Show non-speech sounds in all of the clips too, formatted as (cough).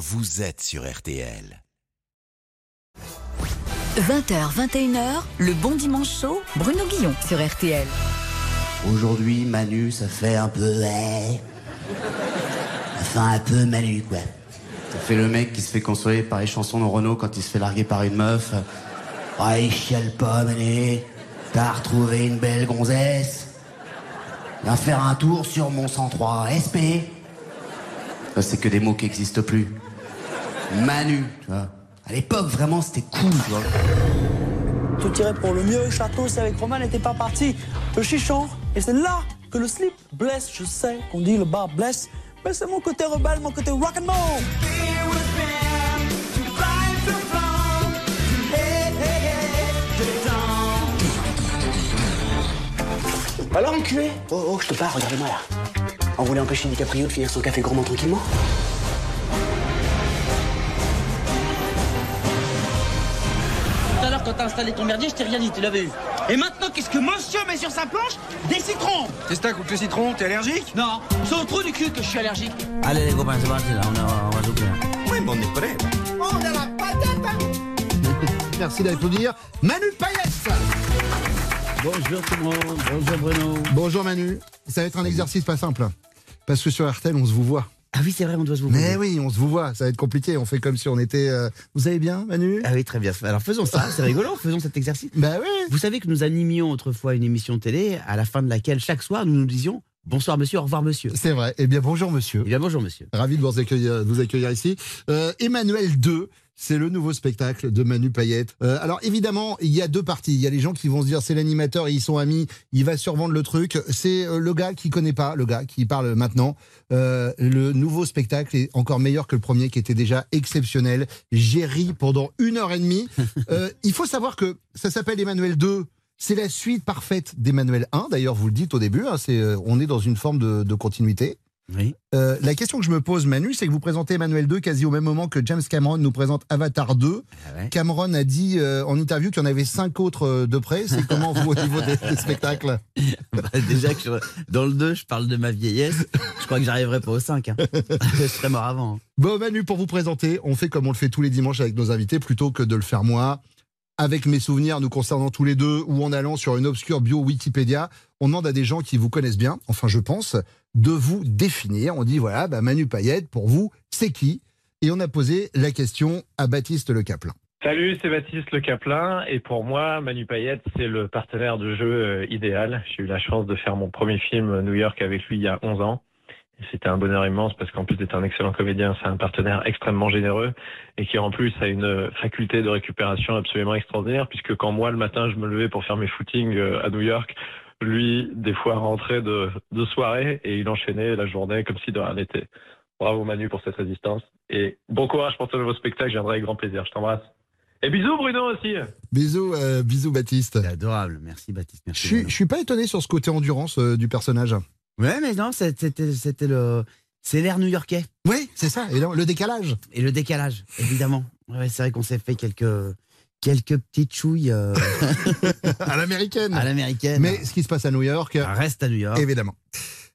vous êtes sur RTL. 20h, 21h, le bon dimanche chaud, Bruno Guillon sur RTL. Aujourd'hui, Manu, ça fait un peu. Ça fait un peu Manu, quoi. Ça fait le mec qui se fait consoler par les chansons de Renault quand il se fait larguer par une meuf. Ouais, il chiale pas, Manu. T'as retrouvé une belle gonzesse. Viens faire un tour sur mon 103 SP. C'est que des mots qui n'existent plus. Manu, tu vois. À l'époque, vraiment, c'était cool, tu vois. Tout irait pour le mieux, château, c'est avec Romain n'était pas parti. Le chichon, et c'est là que le slip blesse. Je sais qu'on dit le bar blesse, mais c'est mon côté rebelle, mon côté rock'n'roll. Alors, enculé Oh, oh, je te parle, regardez-moi là. On voulait empêcher DiCaprio de finir son café gourmand tranquillement quand t'as installé ton merdier, je t'ai rien dit, tu l'avais eu. Et maintenant, qu'est-ce que monsieur met sur sa planche Des citrons C'est ça contre le citron, t'es allergique Non, c'est au trou du cul que je suis allergique. Allez les copains, c'est parti là, on, on va souper. Oui, mais on est prêt. (laughs) Merci d'applaudir Manu Payette. Bonjour tout le monde, bonjour Bruno. Bonjour Manu. Ça va être un exercice pas simple. Parce que sur RTL, on se vous voit. Ah oui, c'est vrai, on doit se vous Mais oui, on se vous voit. Ça va être compliqué. On fait comme si on était. euh, Vous allez bien, Manu? Ah oui, très bien. Alors faisons ça, c'est rigolo, (laughs) faisons cet exercice. Bah oui. Vous savez que nous animions autrefois une émission télé à la fin de laquelle chaque soir nous nous disions bonsoir monsieur, au revoir monsieur. C'est vrai. Eh bien, bonjour monsieur. Eh bien bonjour monsieur. Ravi de vous accueillir, de vous accueillir ici. Euh, Emmanuel 2, c'est le nouveau spectacle de Manu Payette. Euh, alors évidemment, il y a deux parties. Il y a les gens qui vont se dire c'est l'animateur et ils sont amis, il va survendre le truc. C'est euh, le gars qui connaît pas, le gars qui parle maintenant. Euh, le nouveau spectacle est encore meilleur que le premier qui était déjà exceptionnel. J'ai ri pendant une heure et demie. (laughs) Euh, il faut savoir que ça s'appelle Emmanuel 2. C'est la suite parfaite d'Emmanuel 1. D'ailleurs, vous le dites au début, hein, c'est, euh, on est dans une forme de- de continuité. Oui. Euh, la question que je me pose, Manu, c'est que vous présentez Emmanuel 2 quasi au même moment que James Cameron nous présente Avatar 2. Ah ouais. Cameron a dit euh, en interview qu'il y en avait cinq autres euh, de près. C'est comment vous au niveau des, des spectacles (laughs) Bah, déjà que je- dans le 2, je parle de ma vieillesse. Je crois que j'arriverai pas au 5. Hein. (laughs) je serais mort avant. hein. Bon, Manu, pour vous présenter, on fait comme on le fait tous les dimanches avec nos invités, plutôt que de le faire moi, avec mes souvenirs nous concernant tous les deux, ou en allant sur une obscure bio Wikipédia. On demande à des gens qui vous connaissent bien, enfin je pense, de vous définir. On dit voilà, bah, Manu Payette, pour vous, c'est qui? Et on a posé la question à Baptiste Le Caplin. Salut, c'est Baptiste Le Caplin et pour moi, Manu Payette, c'est le partenaire de jeu euh, idéal. J'ai eu la chance de faire mon premier film New York avec lui il y a 11 ans. C'était un bonheur immense parce qu'en plus d'être un excellent comédien, c'est un partenaire extrêmement généreux et qui en plus a une faculté de récupération absolument extraordinaire puisque quand moi le matin je me levais pour faire mes footings euh, à New York, lui des fois rentrait de, de soirée et il enchaînait la journée comme si de rien n'était. Bravo Manu pour cette résistance et bon courage pour ton nouveau spectacle, je viendrai avec grand plaisir. Je t'embrasse. Et bisous Bruno aussi. Bisous, euh, bisous Baptiste. C'est adorable. Merci Baptiste. Je suis, je suis pas étonné sur ce côté endurance euh, du personnage. Ouais, mais non, c'est- c'était c'était le. C'est l'air new-yorkais. Oui, c'est ça. Et le décalage. Et le décalage, évidemment. Ouais, c'est vrai qu'on s'est fait quelques, quelques petites chouilles euh, (laughs) à l'américaine. à l'américaine. Mais ce qui se passe à New York, Reste à New York. évidemment.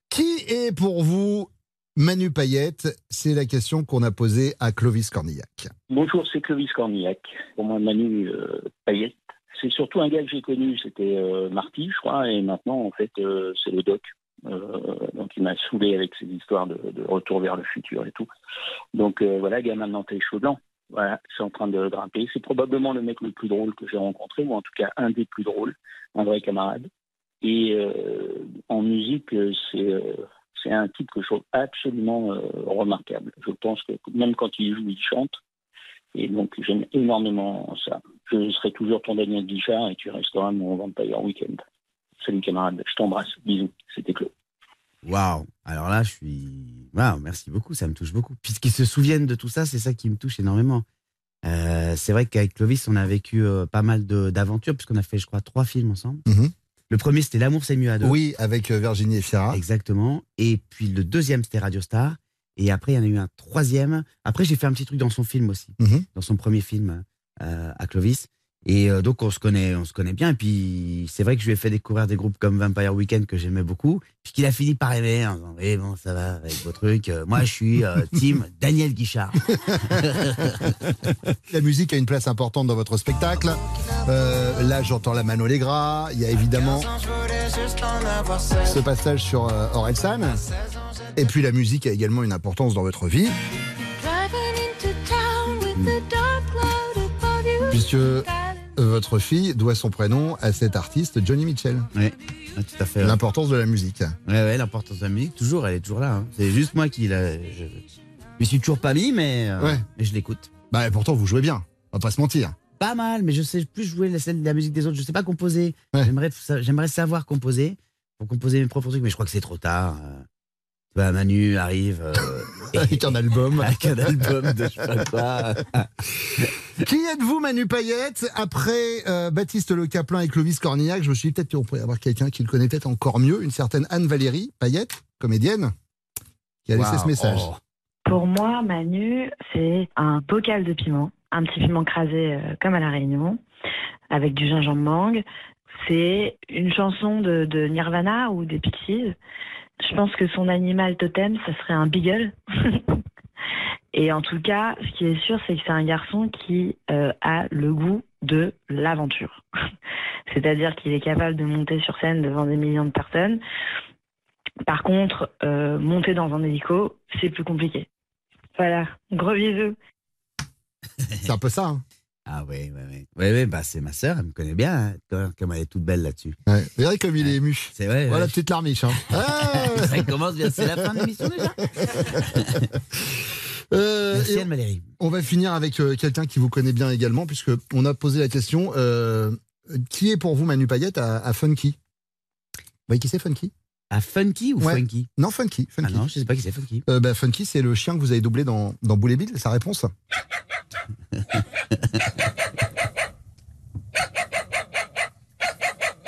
Qui est pour vous Manu Payette C'est la question qu'on a posée à Clovis Cornillac. Bonjour, c'est Clovis Cornillac. Pour moi, Manu euh, Payette. C'est surtout un gars que j'ai connu, c'était euh, Marty, je crois, et maintenant, en fait, euh, c'est le doc. Euh, donc, il m'a saoulé avec ses histoires de, de retour vers le futur et tout. Donc, euh, voilà, gars, maintenant, t'es chaud blanc. Voilà, c'est en train de grimper. C'est probablement le mec le plus drôle que j'ai rencontré, ou en tout cas, un des plus drôles, un vrai camarade. Et euh, en musique, c'est un type que je trouve absolument remarquable. Je pense que même quand il joue, il chante. Et donc, j'aime énormément ça. Je serai toujours ton Daniel Guichard et tu resteras mon Vampire Weekend. Salut camarade, je t'embrasse. Bisous, c'était Claude. Waouh Alors là, je suis. Waouh, merci beaucoup, ça me touche beaucoup. Puisqu'ils se souviennent de tout ça, c'est ça qui me touche énormément. Euh, c'est vrai qu'avec Clovis, on a vécu euh, pas mal de- d'aventures, puisqu'on a fait, je crois, trois films ensemble. Mhm. Le premier, c'était L'amour, c'est mieux à deux. Oui, avec euh, Virginie Efira. Exactement. Et puis le deuxième, c'était Radio Star. Et après, il y en a eu un troisième. Après, j'ai fait un petit truc dans son film aussi, Mhm. dans son premier film euh, à Clovis. Et euh, donc on se connaît, on se connaît bien. Et puis c'est vrai que je lui ai fait découvrir des groupes comme Vampire Weekend que j'aimais beaucoup. Puis qu'il a fini par aimer en disant oui bon ça va avec vos trucs. Euh, Moi je suis euh, team (laughs) Daniel Guichard. (laughs) La musique a une place importante dans votre spectacle. Euh, là, j'entends la Mano Allegra. Il y a évidemment ce passage sur euh, Orelsan. Et puis la musique a également une importance dans votre vie, puisque votre fille doit son prénom à cet artiste Johnny Mitchell. Oui, tout à fait. ouais. L'importance de la musique. Ouais, ouais, l'importance de la musique, toujours, elle est toujours là. hein. C'est juste moi qui la. Je m'y suis toujours pas mis, mais, euh, Ouais. mais je l'écoute. Bah, et pourtant, vous jouez bien. On va pas se mentir. Pas mal, mais je sais plus jouer la, la musique des autres. Je sais pas composer. J'aimerais, sa- j'aimerais savoir composer pour composer mes propres trucs, mais je crois que c'est trop tard. Vois, Manu arrive euh, (laughs) Avec un album. avec un album de je sais pas quoi. (laughs) Qui êtes-vous, Manu Payette? Après euh, Baptiste Le Caplin et Clovis Cornillac, je me suis dit peut-être qu'on pourrait avoir quelqu'un qui le connaît peut-être encore mieux, une certaine Anne-Valérie Payette, comédienne, qui a laissé ce message. Oh. Pour moi, Manu, c'est un bocal de piment, un petit piment crasé euh, comme à La Réunion, avec du gingembre mangue. C'est une chanson de, de Nirvana ou des Pixies. Je pense que son animal totem, ça serait un beagle. (laughs) Et en tout cas, ce qui est sûr, c'est que c'est un garçon qui euh, a le goût de l'aventure. (laughs) C'est-à-dire qu'il est capable de monter sur scène devant des millions de personnes. Par contre, euh, monter dans un hélico, c'est plus compliqué. Voilà, gros bisous. C'est un peu ça. hein. Ah ouais, ouais, ouais. Ouais, ouais, bah c'est ma sœur, elle me connaît bien, hein, comme- comme elle est toute belle là-dessus. Ouais. Vous verrez comme il est ému. C'est vrai. Voilà, ouais. petite larmiche. Hein. (laughs) Ah Ça commence bien, c'est la fin de l'émission déjà. (laughs) Euh, Merci et Anne-Valérie. on va finir avec euh, quelqu'un qui vous connaît bien également, puisque on a posé la question euh, qui est pour vous Manu Payette à, à Funky? Vous voyez qui c'est Funky? À Funky ou Ouais. Funky? Non, Funky. Ah Funky. non, je sais pas qui c'est Funky. Bah, Funky, c'est le chien que vous avez doublé dans, dans Boule et Bill, sa réponse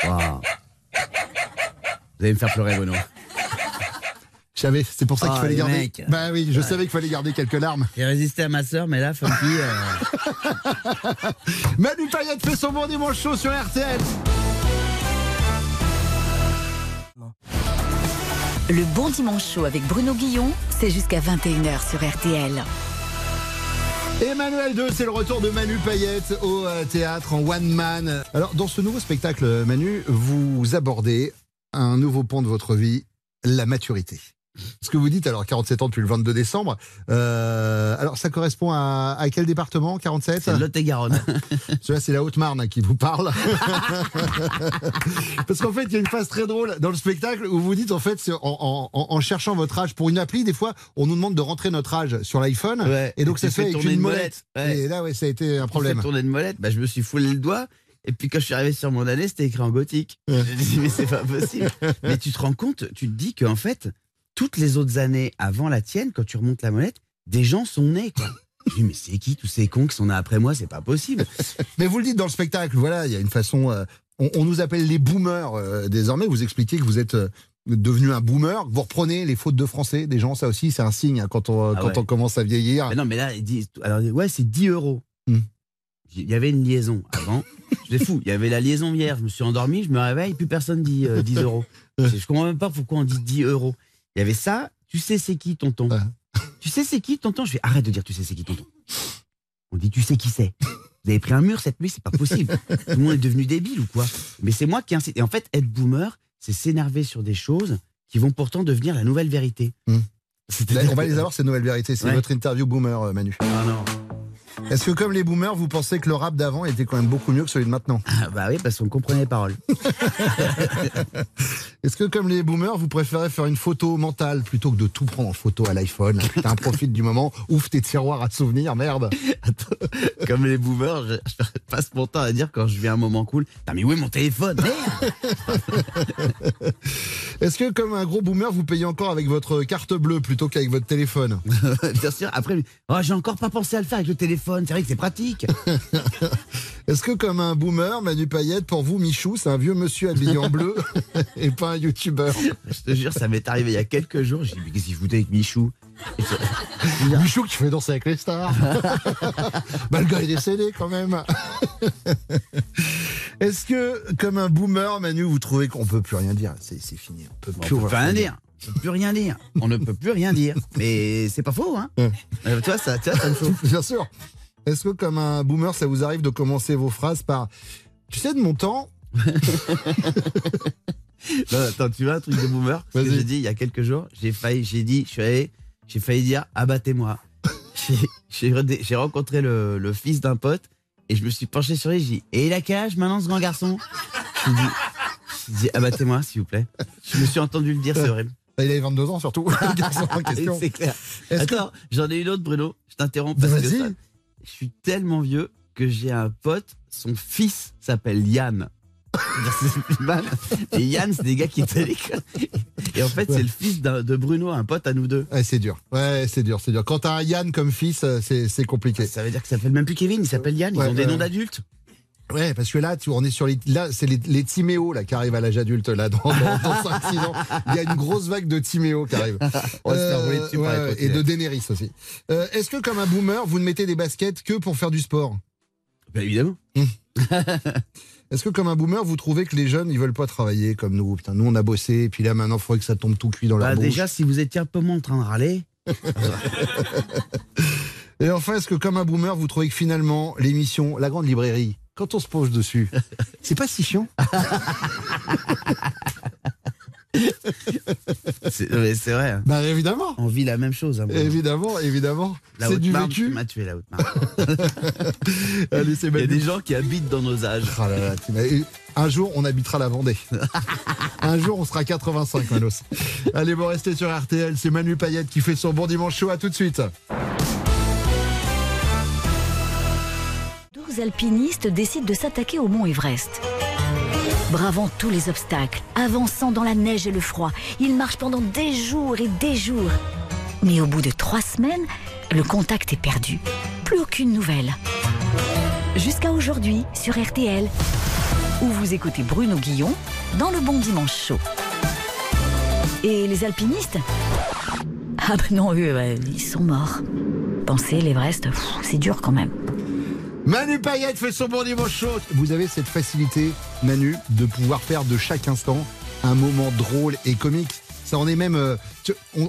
Waouh. Vous allez me faire pleurer, Bono. Je savais, c'est pour ça qu'il Ah, fallait garder. mecs. Bah oui, je savais qu'il fallait garder quelques larmes. J'ai résisté à ma sœur, mais là, Funky. euh, (laughs) Manu Payette fait son bon dimanche chaud sur RTL. Le bon dimanche chaud avec Bruno Guillon, c'est jusqu'à 21h sur RTL. Emmanuel 2, c'est le retour de Manu Payette au euh, théâtre en one man. Alors, dans ce nouveau spectacle, Manu, vous abordez un nouveau pont de votre vie, la maturité. Ce que vous dites, alors 47 ans depuis le 22 décembre, euh, alors ça correspond à, à quel département 47 c'est Lot-et-Garonne. (laughs) Celui-là, c'est la Haute-Marne hein, qui vous parle. (laughs) Parce qu'en fait, il y a une phase très drôle dans le spectacle où vous dites, en fait, en, en- en- en cherchant votre âge pour une appli, des fois, on nous demande de rentrer notre âge sur l'iPhone. Ouais. Et donc, ça se fait fais avec tourner une molette. Ouais. Et là, ouais, ça a été un problème. tourner une molette, bah, je me suis foulé le doigt. Et puis quand je suis arrivé sur mon année, c'était écrit en gothique. Je me dit, mais c'est pas possible. (laughs) mais tu te rends compte, tu te dis qu'en fait, toutes les autres années avant la tienne, quand tu remontes la molette, des gens sont nés, quoi. (laughs) Je dis, mais c'est qui tous ces cons qui sont nés après moi? C'est pas possible. (laughs) Mais vous le dites dans le spectacle, voilà, il y a une façon. euh, on, on nous appelle les boomers euh, désormais. Vous expliquez que vous êtes euh, devenu un boomer, vous reprenez les fautes de français des gens. Ça aussi, c'est un signe hein, quand, on, Ah quand ouais. on commence à vieillir. Mais non, mais là, alors, ouais, c'est 10 euros. Hmm. Il y avait une liaison avant. (laughs) C'est fou. Il y avait la liaison hier. Je me suis endormi, je me réveille, plus personne dit euh, 10 euros. Je je comprends même pas pourquoi on dit 10 euros. Il y avait ça. Tu sais c'est qui, tonton Ouais. Tu sais c'est qui, tonton? Je fais arrête de dire tu sais c'est qui, tonton. On dit tu sais qui c'est? Vous avez pris un mur cette nuit, c'est pas possible. Tout le monde est devenu débile ou quoi? Mais c'est moi qui incite. Et en fait, être boomer, c'est s'énerver sur des choses qui vont pourtant devenir la nouvelle vérité. Hmm. Là, on va les avoir, ces nouvelles vérités. C'est Ouais. votre interview boomer, euh, Manu. Ah non. Est-ce que, comme les boomers, vous pensez que le rap d'avant était quand même beaucoup mieux que celui de maintenant? Ah, bah oui, parce qu'on comprenait les paroles. (laughs) Est-ce que, comme les boomers, vous préférez faire une photo mentale plutôt que de tout prendre en photo à l'iPhone? (laughs) Putain, profite du moment, ouvre tes tiroirs à souvenirs, merde? Attends, comme les boomers, je, je passe mon temps à dire quand je vis un moment cool, Putain, mais où est mon téléphone? Merde! (laughs) Est-ce que, comme un gros boomer, vous payez encore avec votre carte bleue plutôt qu'avec votre téléphone? Bien sûr, après, oh, j'ai encore pas pensé à le faire avec le téléphone, c'est vrai que c'est pratique. (laughs) Est-ce que, comme un boomer, Manu Payette, pour vous, Michou, c'est un vieux monsieur habillé en bleu (laughs) et pas un youtubeur? Je te jure, ça m'est arrivé il y a quelques jours, j'ai dit, mais qu'est-ce qu'il foutait avec Michou? (laughs) Michou qui fait danser avec les stars. bah, le gars est décédé quand même. Est-ce que, comme un boomer, Manu, vous trouvez qu'on peut plus rien dire? C'est fini. On peut On plus peut rien dire. On peut plus rien dire. On ne peut plus rien dire. Mais c'est pas faux, hein. Ouais. Euh, tu vois, ça, ça me chauffe. Bien sûr. Est-ce que, comme un boomer, ça vous arrive de commencer vos phrases par Tu sais, de mon temps, (laughs) Non, attends, tu vois un truc de boomer Ce que j'ai dit il y a quelques jours, j'ai failli, j'ai dit, je suis allé, j'ai failli dire abattez-moi. (laughs) J'ai- rencontré le, le fils d'un pote et je me suis penché sur lui, j'ai dit et il a quel âge maintenant ce grand garçon Je lui ai dit, abattez-moi s'il vous plaît. Je me suis entendu le dire, c'est horrible. bah, il avait 22 ans surtout, le garçon en (laughs) question. c'est clair. Que- Attends, j'en ai une autre Bruno, je t'interromps parce que ça- je suis tellement vieux que j'ai un pote, son fils s'appelle Yann. (laughs) Et Yann, c'est des gars qui étaient à l'école. Et en fait, Ouais. c'est le fils de Bruno, un pote à nous deux. Ouais, c'est dur. Ouais, c'est dur, c'est dur. Quand t'as un Yann comme fils, euh, c'est compliqué. Ça veut dire que ça s'appelle même plus Kevin, il s'appelle Yann. Ils Ouais, ont des noms d'adultes. Ouais, parce que là, tu, on est sur les, là, c'est les, les Timéo là qui arrivent à l'âge adulte là dans, dans, dans (laughs) 5-6 ans. Il y a une grosse vague de Timéo qui arrive. Dessus ouais, et de Daenerys aussi. Euh, Est-ce que comme un boomer, vous ne mettez des baskets que pour faire du sport? Bah évidemment. (laughs) Est-ce que comme un boomer, vous trouvez que les jeunes ils veulent pas travailler comme nous? Putain, nous on a bossé, et puis là maintenant il faudrait que ça tombe tout cuit dans la Bah, bouche. déjà, si vous étiez un peu moins en train de râler, (laughs) Et enfin, est-ce que comme un boomer, vous trouvez que finalement l'émission La Grande Librairie, quand on se pose dessus, (laughs) c'est pas si chiant c'est vrai. Bah évidemment, On vit la même chose. Hein, évidemment, évidemment. La C'est du vécu. tué, la Haute-Marne. (laughs) Allez, c'est Il y a des gens qui habitent dans nos âges. Ah là là, t'imagines- un jour, on habitera la Vendée. (laughs) un jour, on sera 85, Manos. Allez, bon, restez sur RTL. C'est Manu Payette qui fait son bon dimanche chaud. À tout de suite. 12 alpinistes décident de s'attaquer au mont Everest. Bravant tous les obstacles, avançant dans la neige et le froid, ils marchent pendant des jours et des jours. Mais au bout de trois semaines, le contact est perdu. Plus aucune nouvelle. Jusqu'à aujourd'hui sur RTL, où vous écoutez Bruno Guillon dans le Bon Dimanche Chaud. Et les alpinistes? Ah ben non, eux, euh, ils sont morts. Pensez, l'Everest, c'est dur quand même. Manu Payette fait son bon dimanche chaud. Vous avez cette facilité, Manu, de pouvoir faire de chaque instant un moment drôle et comique. Ça en est même. euh,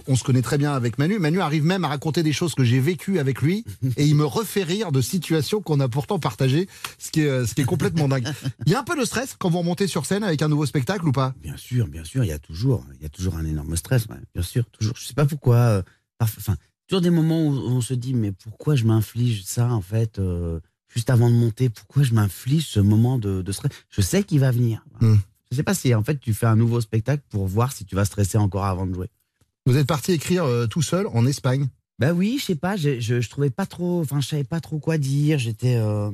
on, se connaît très bien avec Manu. Manu arrive même à raconter des choses que j'ai vécues avec lui et il me refait rire de situations qu'on a pourtant partagées, ce qui est, euh, complètement dingue. Il y a un peu de stress quand vous remontez sur scène avec un nouveau spectacle ou pas? Bien sûr, bien sûr, il y a toujours, il y a toujours un énorme stress, bien sûr, toujours. Je sais pas pourquoi. euh, Enfin, toujours des moments où on se dit, mais pourquoi je m'inflige ça en fait, juste avant de monter Pourquoi je m'inflige ce moment de, de stress? Je sais qu'il va venir. Hmm. Je sais pas si en fait tu fais un nouveau spectacle pour voir si tu vas stresser encore avant de jouer. Vous êtes parti écrire euh, tout seul en Espagne? Bah oui, je sais pas, je, je, je trouvais pas trop, enfin, je savais pas trop quoi dire. J'étais, euh,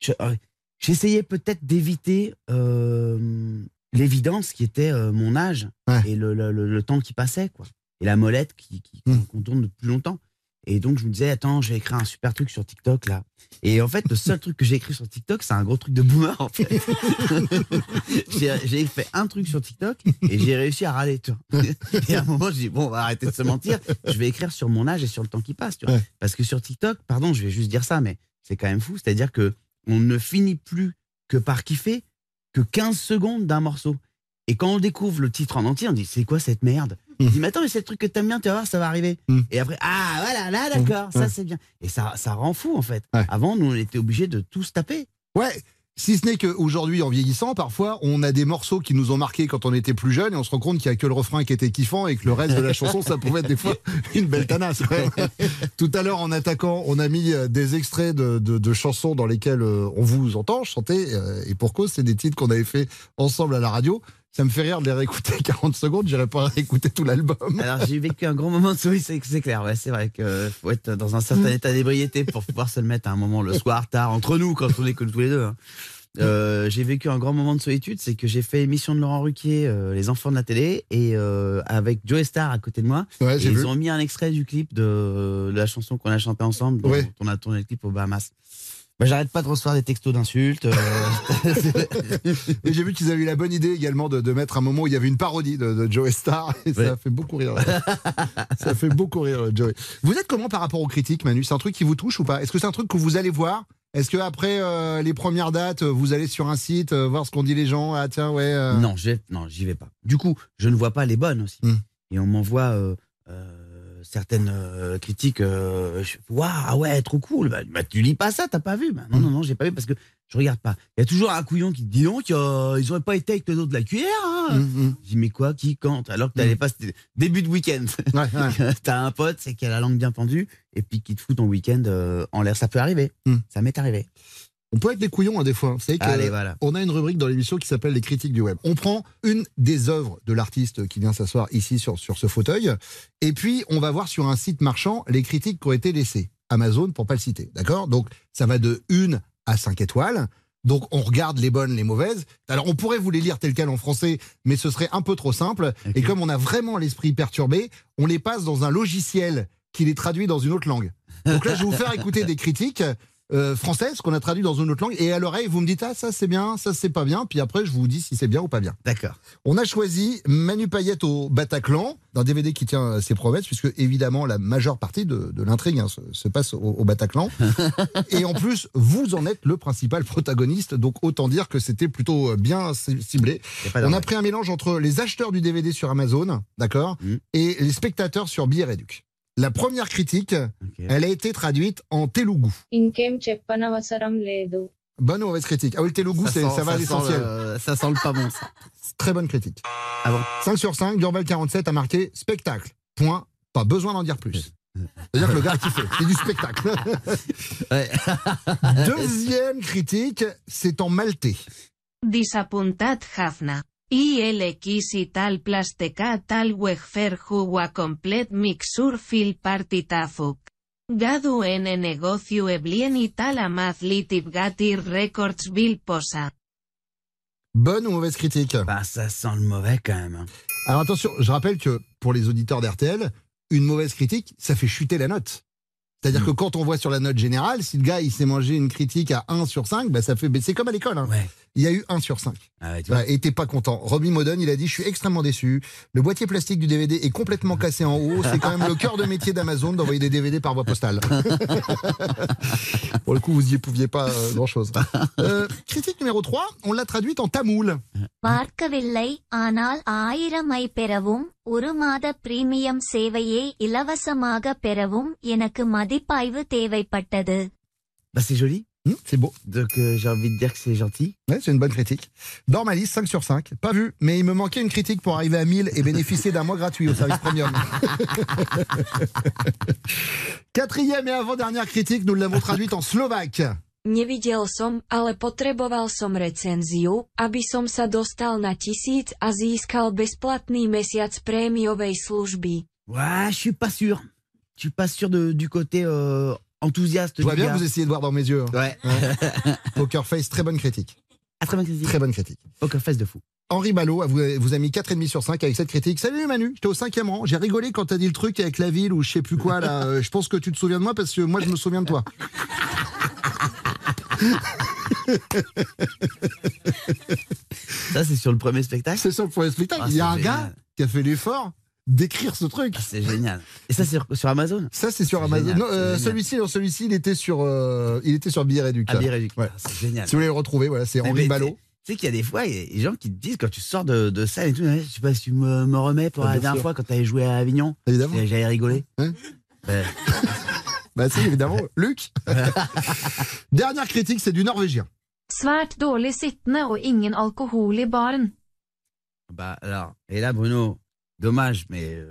je- euh, j'essayais peut-être d'éviter l'évidence qui était mon âge Ouais. et le, le, le- le temps qui passait, quoi, et la molette qui, qui Mm. qu'on tourne depuis plus longtemps. Et donc je me disais, attends, j'ai écrit un super truc sur TikTok là. Et en fait, le seul truc que j'ai écrit sur TikTok, c'est un gros truc de boomer en fait. (laughs) j'ai j'ai fait un truc sur TikTok et j'ai réussi à râler, tu vois. Et à un moment, je dis, bon, on va arrêter de se mentir. Je vais écrire sur mon âge et sur le temps qui passe, tu vois. Ouais. Parce que sur TikTok, pardon, je vais juste dire ça, mais c'est quand même fou. C'est-à-dire que on ne finit plus que par kiffer que 15 secondes d'un morceau. Et quand on découvre le titre en entier, on dit, c'est quoi cette merde? On dit, mais attends, mais c'est le truc que t'aimes bien, tu vas voir, ça va arriver. Mm. Et après, ah, voilà, là, d'accord, Ouais. ça c'est bien. Et ça, ça rend fou, en fait. Avant, nous, on était obligés de tous taper. Ouais. Si ce n'est qu'aujourd'hui, en vieillissant, parfois, on a des morceaux qui nous ont marqués quand on était plus jeune et on se rend compte qu'il n'y a que le refrain qui était kiffant et que le reste de la chanson, ça pouvait être des fois (laughs) une belle tanasse. (laughs) Tout à l'heure, en attaquant, on a mis euh, des extraits de, de- de chansons dans lesquelles euh, on vous entend chanter euh, et pour cause, c'est des titres qu'on avait fait ensemble à la radio. Ça me fait rire de les réécouter (laughs) 40 secondes, j'irai pas réécouter tout l'album. Alors, j'ai vécu un grand moment de souris, c'est clair. Ouais, c'est vrai qu'il faut être dans un certain état d'ébriété pour pouvoir se le mettre à un moment le soir, tard, entre nous, quand on est que tous les deux. hein. Euh, j'ai vécu un grand moment de solitude, c'est que j'ai fait émission de Laurent Ruquier, euh, Les enfants de la télé, et euh, avec Joe Star à côté de moi. Ouais, Et ils vu. ont mis un extrait du clip de, de la chanson qu'on a chantée ensemble, dont Ouais. on a tourné le clip aux Bahamas. Bah, J'arrête pas de recevoir des textos d'insultes. euh, (laughs) Et j'ai vu qu'ils avaient eu la bonne idée également de, de mettre un moment où il y avait une parodie de, de Joey Star. Et ça Ouais. fait beaucoup rire. ça fait beaucoup rire, Joey. Vous êtes comment par rapport aux critiques, Manu? C'est un truc qui vous touche ou pas? Est-ce que c'est un truc que vous allez voir? Est-ce que après euh, les premières dates, vous allez sur un site, euh, voir ce qu'ont dit les gens? Ah tiens, ouais. euh, Non, non, j'y vais pas. Du coup, je ne vois pas les bonnes aussi. Hmm. Et on m'envoie euh, euh, certaines euh, critiques. euh, Waouh, ah ouais, trop cool. Bah, bah, tu lis pas ça, t'as pas vu bah, Non, non, non, j'ai pas vu parce que je regarde pas. Il y a toujours un couillon qui te dit donc, euh, ils auraient pas été avec le dos de la cuillère. Hein hum, hum. Je dis mais quoi, qui, quand? Alors que t'allais pas, c'était début de week-end. Ouais, ouais. (laughs) T'as un pote, c'est qui a la langue bien pendue, et puis qui te fout ton week-end euh, en l'air. Ça peut arriver. Hmm. Ça m'est arrivé. On peut être des couillons hein, des fois. Vous savez que Allez, voilà. on a une rubrique dans l'émission qui s'appelle les critiques du web. On prend une des œuvres de l'artiste qui vient s'asseoir ici sur, sur ce fauteuil, et puis on va voir sur un site marchand les critiques qui ont été laissées. Amazon pour pas le citer, d'accord? Donc ça va de 1 à 5 étoiles. Donc on regarde les bonnes, les mauvaises. Alors on pourrait vous les lire tel quel en français, mais ce serait un peu trop simple. Et comme on a vraiment l'esprit perturbé, on les passe dans un logiciel qui les traduit dans une autre langue. Donc là, je vais vous faire écouter des critiques euh, françaises qu'on a traduites dans une autre langue. Et à l'oreille, vous me dites, ah, ça c'est bien, ça c'est pas bien. Puis après, je vous dis si c'est bien ou pas bien. D'accord. On a choisi Manu Payette au Bataclan, d'un DVD qui tient ses promesses, puisque évidemment la majeure partie de, de l'intrigue hein, se, se passe au, au Bataclan. (laughs) Et en plus, vous en êtes le principal protagoniste, donc autant dire que c'était plutôt euh, bien ci- ciblé. On a pris un mélange entre les acheteurs du DVD sur Amazon, d'accord, Mm. et les spectateurs sur Billet Réduc. La première critique, elle a été traduite en telugu. Bonne ou mauvaise critique? Ah oui, le telugu, ça, va à l'essentiel. Ça sent le pas bon, ça. Très bonne critique. Ah 5 sur 5, Durval47 a marqué spectacle. Point. Pas besoin d'en dire plus. C'est-à-dire que le gars a kiffé. C'est du spectacle. (laughs) Deuxième critique, c'est en maltais. Disappuntat Hafna. ILX i tal plasteca tal wegfer huwa complet mixur fil party tafuk. Gadu ene negocio eblien i tal amaz gatir records bil posa. Bonne ou mauvaise critique? Bah, ça sent le mauvais quand même. hein. Alors attention, je rappelle que pour les auditeurs d'RTL, une mauvaise critique, ça fait chuter la note. C'est-à-dire Mm. que quand on voit sur la note générale, si le gars il s'est mangé une critique à 1 sur 5, bah ça fait baisser comme à l'école. hein. Ouais Il y a eu 1 sur 5. Ah ouais, tu vois. Ouais, et t'es pas content. Robbie Modon, il a dit Je suis extrêmement déçu. Le boîtier plastique du DVD est complètement cassé en haut. C'est quand même le cœur de métier d'Amazon d'envoyer des DVD par voie postale. (laughs) Pour le coup, vous y pouviez pas grand chose. critique numéro 3, on l'a traduite en tamoul. பார்க்கவில்லை ஆனால் ஆயிரம் ஐ பெறவும் ஒரு மாத பிரீமியம் சேவையை இலவசமாக பெறவும் எனக்கு மதிப்பாய்வு தேவைப்பட்டது Bah, c'est joli. Hmm, c'est beau. Donc, euh, j'ai envie de dire que c'est gentil. Ouais, c'est une bonne critique. Dans ma liste, 5 sur 5. Pas vu, mais il me manquait une critique pour arriver à 1000 et bénéficier d'un mois gratuit au service premium. (laughs) Quatrième et avant-dernière critique, nous l'avons traduite en slovaque. Nevidel som, ale potreboval som recenziu, aby som sa dostal na tisíc a získal bezplatný mesiac prémiovej služby. Ouais, je suis pas sûr. Je suis pas sûr de, du côté euh, enthousiaste. Je vois bien que vous essayez de voir dans mes yeux. hein. Ouais. (laughs) Poker Face, très bonne critique. Ah, très bonne critique. Très bonne critique. Poker face de fou. Henri Ballot vous, vous a mis 4,5 sur 5 avec cette critique. Salut Manu, j'étais au cinquième rang. J'ai rigolé quand t'as dit le truc avec la ville ou je sais plus quoi là. (laughs) Euh, Je pense que tu te souviens de moi parce que moi je me souviens de toi. Ça, c'est sur le premier spectacle? C'est sur le premier spectacle. Ah, Il y a un gars qui a fait l'effort d'écrire ce truc. Ah, c'est génial. Et ça, c'est sur, Amazon? Ça c'est sur Amazon. génial, Non, euh, celui-ci, non, celui-ci, il était sur, euh, il était sur Billet Réduc. Ah. Ouais. C'est génial. Si vous voulez le retrouver, voilà, c'est Henri Ballot. Tu sais qu'il y a des fois, il y a des gens qui te disent quand tu sors de, de salle et tout, je sais pas si tu me, me remets pour Ah, la dernière sûr. fois quand t'avais joué à Avignon. Évidemment. J'avais j'avais rigolé. Hein Ouais. (laughs) Bah si, évidemment. Luc. (laughs) Dernière critique, c'est du norvégien. Svært dårlig sittende og ingen alkohol i baren. Bah alors, et là Bruno, dommage, mais euh,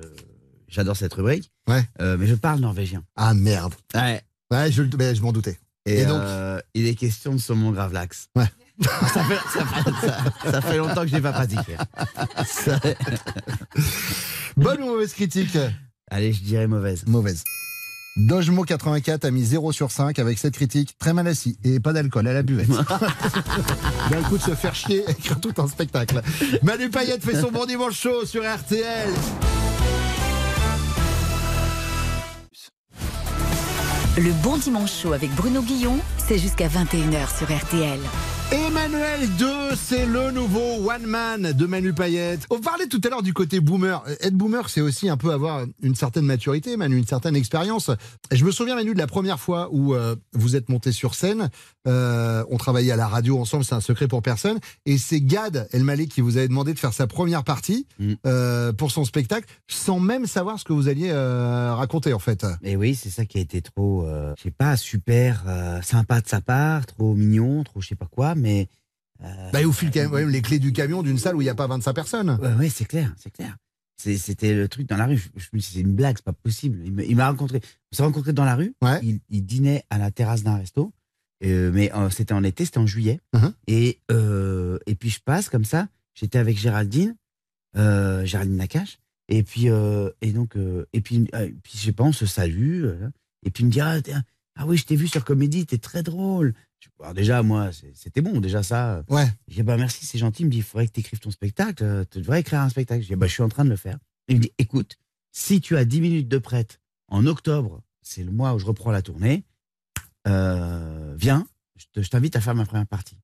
j'adore cette rubrique. Ouais. Euh, mais je parle norvégien. Ah merde. Ouais. Ouais, je, le- mais je m'en doutais. Et, Et donc euh, il est question de saumon gravlax. Ouais. (laughs) ça, fait, ça, fait, ça- ça fait longtemps que je n'ai pas pratiqué. (laughs) Bonne ou mauvaise critique? Allez, je dirais mauvaise. Mauvaise. Dojmo84 a mis 0 sur 5 avec cette critique. Très mal assis et pas d'alcool à la buvette. (laughs) D'un coup de se faire chier et écrire tout un spectacle. Manu Payette fait son bon dimanche chaud sur RTL. Le bon dimanche chaud avec Bruno Guillon, c'est jusqu'à 21h sur RTL. Emmanuel 2, c'est le nouveau One Man de Manu Payette. On parlait tout à l'heure du côté boomer. Être boomer, c'est aussi un peu avoir une certaine maturité, Manu, une certaine expérience. Je me souviens, Manu, de la première fois où euh, vous êtes monté sur scène. Euh, on travaillait à la radio ensemble, c'est un secret pour personne. Et c'est Gad Elmaleh qui vous avait demandé de faire sa première partie euh, pour son spectacle, sans même savoir ce que vous alliez euh, raconter, en fait. Et oui, c'est ça qui a été trop, euh, je sais pas, super euh, sympa de sa part, trop mignon, trop je sais pas quoi, mais. euh, Bah, il vous file quand même les clés du camion d'une salle où il n'y a pas 25 personnes. Ouais, c'est clair, c'est clair. C'était le truc dans la rue. Je, je me suis dit, c'est une blague, c'est pas possible. Il m'a rencontré. On s'est rencontrés dans la rue. Il, il dînait à la terrasse d'un resto. Euh, mais euh, c'était en été, c'était en juillet. Uh-huh. et, euh, et puis je passe comme ça. J'étais avec Géraldine, Géraldine Nakache. Et puis, et donc, et puis, puis je sais pas, on se salue. et puis il me dit, ah, ah oui, je t'ai vu sur Comédie, t'es très drôle. Alors déjà, moi, c'était bon, déjà ça. Ouais. Je dis, bah merci, c'est gentil. Il me dit, il faudrait que tu écrives ton spectacle. euh, Tu devrais écrire un spectacle. Je dis, bah je suis en train de le faire. Il me dit, écoute, si tu as 10 minutes de prête en octobre, c'est le mois où je reprends la tournée, euh, viens, je te- je t'invite à faire ma première partie.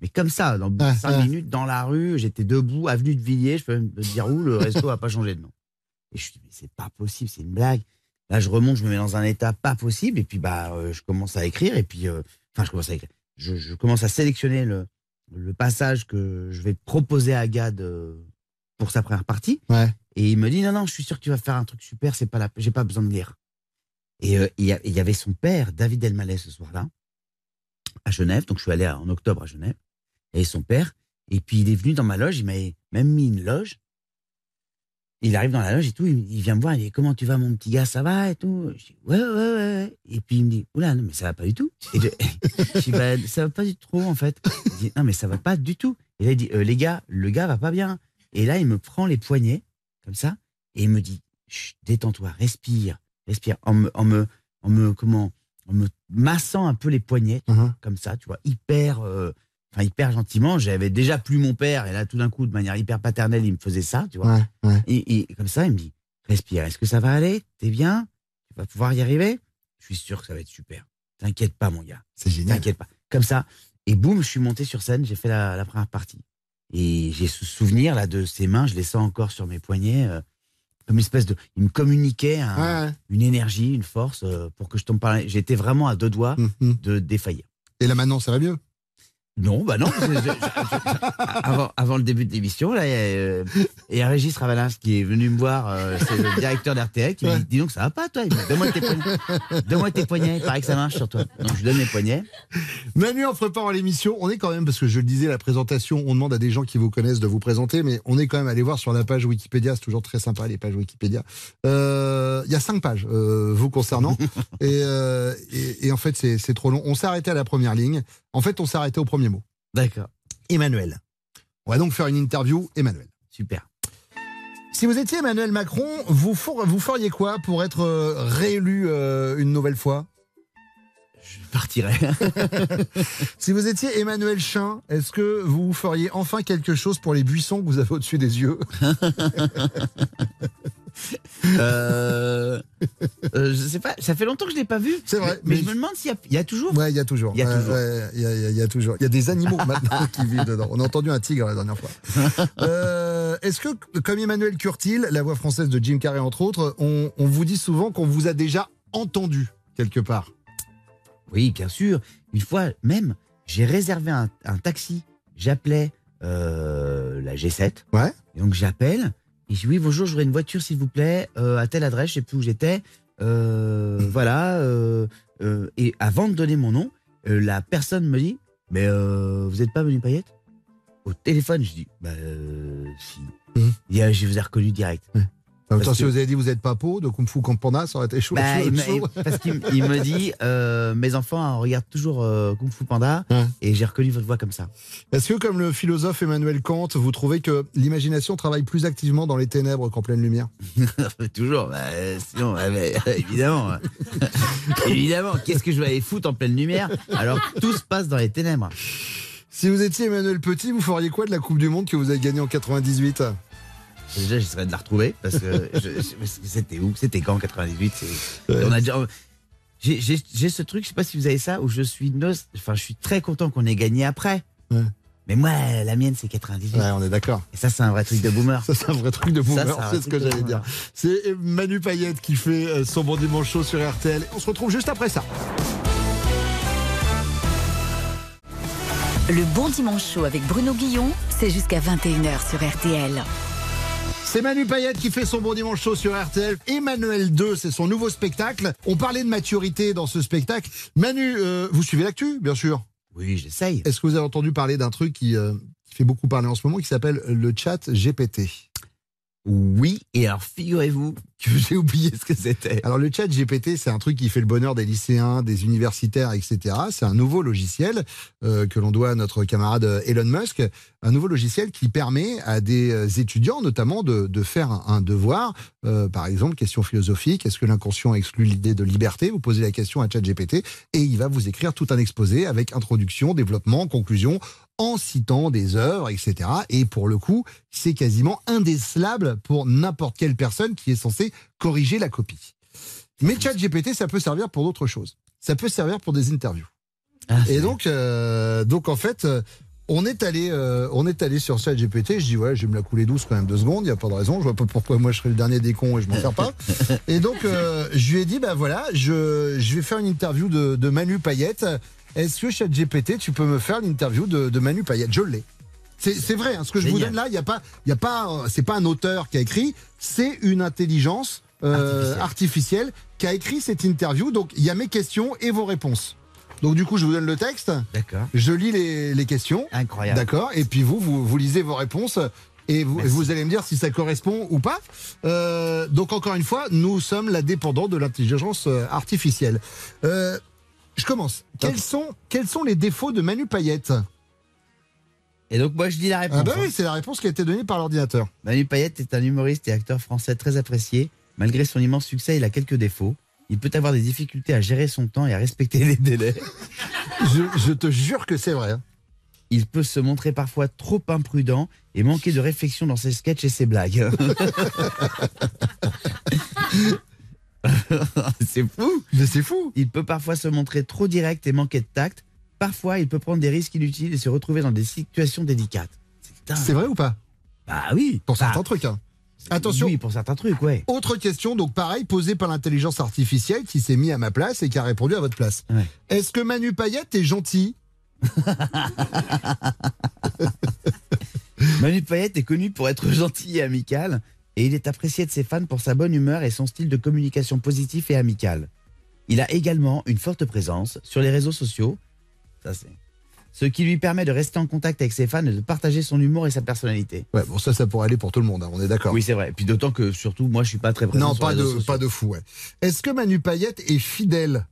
Mais comme ça, dans 5 ouais. minutes, dans la rue, j'étais debout, avenue de Villiers, je peux même te dire où, le (laughs) resto n'a pas changé de nom. Et je me dis, mais c'est pas possible, c'est une blague. Là, je remonte, je me mets dans un état pas possible, et puis bah, euh, je commence à écrire, et puis, euh, enfin, je commence à écrire. Je, je commence à sélectionner le, le passage que je vais proposer à Gad euh, pour sa première partie. Ouais. Et il me dit, non, non, je suis sûr que tu vas faire un truc super, c'est pas la, j'ai pas besoin de lire. Et euh, il y, y avait son père, David Elmaleh, ce soir-là, à Genève. Donc, je suis allé en octobre à Genève. Et son père. Et puis, il est venu dans ma loge. Il m'a même mis une loge. Il arrive dans la loge et tout. Il, vient me voir. Il dit Comment tu vas, mon petit gars Ça va et tout? Je dis Ouais, ouais, ouais. Et puis, il me dit Oula, non, mais ça va pas du tout. (laughs) Et je, je dis Bah, ça va pas du tout, en fait. Il dit Non, mais ça va pas du tout. Et là, il dit Euh, Les gars, le gars va pas bien. Et là, il me prend les poignets, comme ça. Et il me dit Détends-toi, respire, respire. En me, en me, en me, comment En me massant un peu les poignets, vois, comme ça, tu vois, hyper. euh, Enfin, hyper gentiment, j'avais déjà plus mon père, et là, tout d'un coup, de manière hyper paternelle, il me faisait ça, tu vois. Ouais, ouais. Et, et comme ça, il me dit Respire, est-ce que ça va aller? T'es bien? Tu vas pouvoir y arriver? Je suis sûr que ça va être super. T'inquiète pas, mon gars. C'est génial. T'inquiète pas. Comme ça. Et boum, je suis monté sur scène, j'ai fait la, la première partie. Et j'ai ce souvenir là de ses mains, je les sens encore sur mes poignets, euh, comme une espèce de. Il me communiquait un- Ouais. une énergie, une force euh, pour que je tombe par. J'étais vraiment à deux doigts Mhm. de défaillir. Et là maintenant, ça va mieux? Non, bah non. je- je- je- je- avant, avant le début de l'émission, là, il y a, euh, il y a Régis Ravalins qui est venu me voir, euh, c'est le directeur d'RTL, qui me dit Dis donc, ça va pas, toi? Donne-moi tes poignets. Donne-moi tes poignets, il paraît que ça marche sur toi. Donc, je donne mes poignets. Manu, en préparant l'émission, on est quand même, parce que je le disais, la présentation, on demande à des gens qui vous connaissent de vous présenter, mais on est quand même allé voir sur la page Wikipédia, c'est toujours très sympa les pages Wikipédia. Euh, Il y a cinq pages euh, vous concernant, (laughs) et, et, et en fait c'est trop long. On s'est arrêté à la première ligne, en fait on s'est arrêté au premier. D'accord. Emmanuel. On va donc faire une interview, Emmanuel. Super. Si vous étiez Emmanuel Macron, vous, for- vous feriez quoi pour être euh, réélu euh, une nouvelle fois? Je partirai. (laughs) si vous étiez Emmanuel Chin, est-ce que vous feriez enfin quelque chose pour les buissons que vous avez au-dessus des yeux? (laughs) Euh, euh, je sais pas, ça fait longtemps que je l'ai pas vu. C'est vrai, Mais, mais je me demande s'il y a, il y a toujours. Ouais, il y a toujours. Il y a toujours. ouais, Il y, a- il y a- il y a toujours. Il y a des animaux (laughs) maintenant qui vivent dedans. On a entendu un tigre la dernière fois. (laughs) Euh, Est-ce que, comme Emmanuel Curtil, la voix française de Jim Carrey entre autres, on, on vous dit souvent qu'on vous a déjà entendu quelque part? Oui, bien sûr. Une fois même, j'ai réservé un, un taxi. J'appelais la G7. Ouais. Et donc j'appelle. Et je dis oui, bonjour, j'aurais une voiture s'il vous plaît, euh, à telle adresse, je sais plus où j'étais. Euh, (laughs) voilà. euh, et avant de donner mon nom, la personne me dit Mais vous n'êtes pas venu Payette? Au téléphone, je dis Bah si. Ah, je vous ai reconnu direct. En même temps, si que- vous avez dit vous êtes pas peau de Kung Fu Panda, ça aurait été chaud. Bah, il me- parce qu'il me- dit euh, Mes enfants regardent toujours euh, Kung Fu Panda Ouais. et j'ai reconnu votre voix comme ça. Est-ce que, comme le philosophe Emmanuel Kant, vous trouvez que l'imagination travaille plus activement dans les ténèbres qu'en pleine lumière? (laughs) Toujours, bah, sinon, (laughs) évidemment. hein. (laughs) évidemment, qu'est-ce que je vais aller foutre en pleine lumière alors que tout se passe dans les ténèbres? Si vous étiez Emmanuel Petit, vous feriez quoi de la Coupe du Monde que vous avez gagnée en 98 Déjà, j'essaierais de la retrouver parce que, c'était où? C'était quand en 98 c'est- on a déjà, J'ai- ce truc, je sais pas si vous avez ça, où je suis, nos- enfin, je suis très content qu'on ait gagné après. Ouais. Mais moi, la mienne, c'est 98. Ouais, on est d'accord. Et ça, c'est un vrai truc de boomer. Ça, c'est un vrai truc de boomer, c'est ce que j'allais dire. C'est Manu Payette qui fait euh, son bon dimanche chaud sur RTL. On se retrouve juste après ça. Le bon dimanche chaud avec Bruno Guillon, c'est jusqu'à 21h sur RTL. C'est Manu Payette qui fait son bon dimanche chaud sur RTL. Emmanuel 2, c'est son nouveau spectacle. On parlait de maturité dans ce spectacle. Manu, euh, vous suivez l'actu, bien sûr Oui, j'essaye. Est-ce que vous avez entendu parler d'un truc qui, euh, qui fait beaucoup parler en ce moment, qui s'appelle le chat GPT Oui, et alors figurez-vous (laughs) j'ai oublié ce que c'était. Alors le chat GPT, c'est un truc qui fait le bonheur des lycéens, des universitaires, etc. C'est un nouveau logiciel euh, que l'on doit à notre camarade Elon Musk, un nouveau logiciel qui permet à des euh, étudiants notamment de, faire un, devoir, euh, par exemple question philosophique, est-ce que l'inconscient exclut l'idée de liberté? Vous posez la question à chat GPT et il va vous écrire tout un exposé avec introduction, développement, conclusion, en citant des œuvres, etc. Et pour le coup, c'est quasiment indécelable pour n'importe quelle personne qui est censée corriger la copie. Mais ChatGPT, ça peut servir pour d'autres choses. Ça peut servir pour des interviews. Ah, Et donc, euh, donc en fait, euh, on est allé, euh, on est allé sur ChatGPT. Je dis ouais, je vais me la couler douce quand même deux secondes. Il y a pas de raison. Je vois pas pourquoi moi je serais le dernier des cons et je m'en sers pas. (laughs) Et donc, euh, je lui ai dit bah voilà, je, je vais faire une interview de, de Manu Payette. Est-ce que ChatGPT, tu peux me faire l'interview de, de Manu Payette? Je l'ai. C'est vrai, hein, ce que je vous donne là, il y a pas, il y a pas, euh, c'est pas un auteur qui a écrit, c'est une intelligence euh, artificielle. qui a écrit cette interview. Donc il y a mes questions et vos réponses. Donc du coup, je vous donne le texte. D'accord. Je lis les, les questions. Incroyable. D'accord. Et puis vous, vous, vous lisez vos réponses. Et vous, vous allez me dire si ça correspond ou pas. Euh, donc encore une fois, nous sommes la dépendante de l'intelligence euh, artificielle. Euh, je commence. Quels sont, quels sont les défauts de Manu Payette? Et donc moi je dis la réponse. Ah bah hein. oui, c'est la réponse qui a été donnée par l'ordinateur. Manu Payette est un humoriste et acteur français très apprécié. Malgré son immense succès, il a quelques défauts. Il peut avoir des difficultés à gérer son temps et à respecter les délais. (laughs) Je, je te jure que c'est vrai. hein. Il peut se montrer parfois trop imprudent et manquer de réflexion dans ses sketchs et ses blagues. (laughs) (laughs) c'est fou. Mais c'est fou. Il peut parfois se montrer trop direct et manquer de tact. Parfois, il peut prendre des risques inutiles et se retrouver dans des situations délicates. C'est vrai ou pas? Bah oui. Pour certains trucs. hein. Attention. Oui, pour certains trucs, ouais. Autre question, donc pareil, posée par l'intelligence artificielle qui s'est mis à ma place et qui a répondu à votre place. Est-ce que Manu Payette est gentil? (laughs) Manu Payette est connu pour être gentil et amical, et il est apprécié de ses fans pour sa bonne humeur et son style de communication positif et amical. Il a également une forte présence sur les réseaux sociaux, ça c'est, ce qui lui permet de rester en contact avec ses fans et de partager son humour et sa personnalité. Ouais, bon ça, ça pourrait aller pour tout le monde, hein, on est d'accord. Oui, c'est vrai. Et puis d'autant que surtout, moi, je suis pas très présent Non, sur pas les de, pas de fou, ouais. Est-ce que Manu Payette est fidèle?